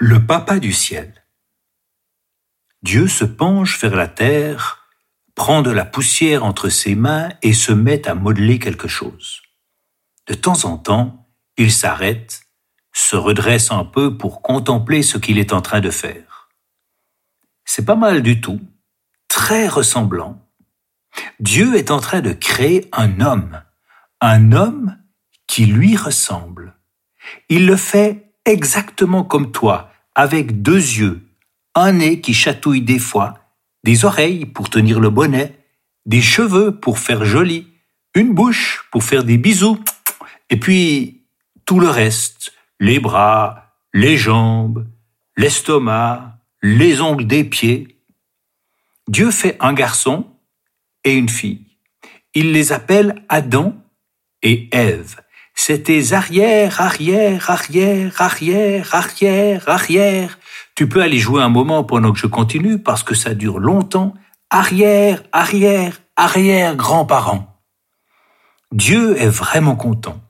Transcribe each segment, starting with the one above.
Le papa du ciel. Dieu se penche vers la terre, prend de la poussière entre ses mains et se met à modeler quelque chose. De temps en temps, il s'arrête, se redresse un peu pour contempler ce qu'il est en train de faire. C'est pas mal du tout, très ressemblant. Dieu est en train de créer un homme, un homme qui lui ressemble. Il le fait exactement comme toi, avec deux yeux, un nez qui chatouille des fois, des oreilles pour tenir le bonnet, des cheveux pour faire joli, une bouche pour faire des bisous, et puis tout le reste, les bras, les jambes, l'estomac, les ongles des pieds. Dieu fait un garçon et une fille. Il les appelle Adam et Ève tes arrière, arrière, arrière, arrière, arrière, arrière. Tu peux aller jouer un moment pendant que je continue parce que ça dure longtemps. Arrière, arrière, arrière, grands-parents. Dieu est vraiment content.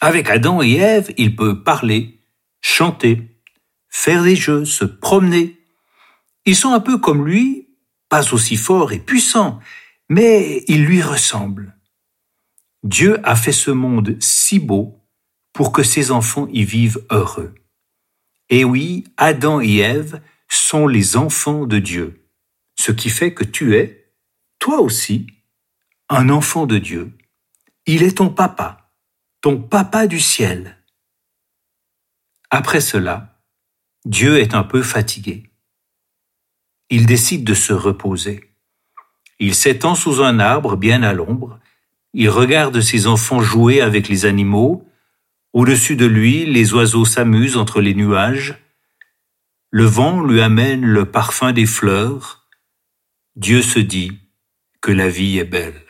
Avec Adam et Ève, il peut parler, chanter, faire des jeux, se promener. Ils sont un peu comme lui, pas aussi forts et puissants, mais ils lui ressemblent. Dieu a fait ce monde si beau pour que ses enfants y vivent heureux. Et oui, Adam et Ève sont les enfants de Dieu, ce qui fait que tu es, toi aussi, un enfant de Dieu. Il est ton papa, ton papa du ciel. Après cela, Dieu est un peu fatigué. Il décide de se reposer. Il s'étend sous un arbre bien à l'ombre il regarde ses enfants jouer avec les animaux. Au-dessus de lui, les oiseaux s'amusent entre les nuages. Le vent lui amène le parfum des fleurs. Dieu se dit que la vie est belle.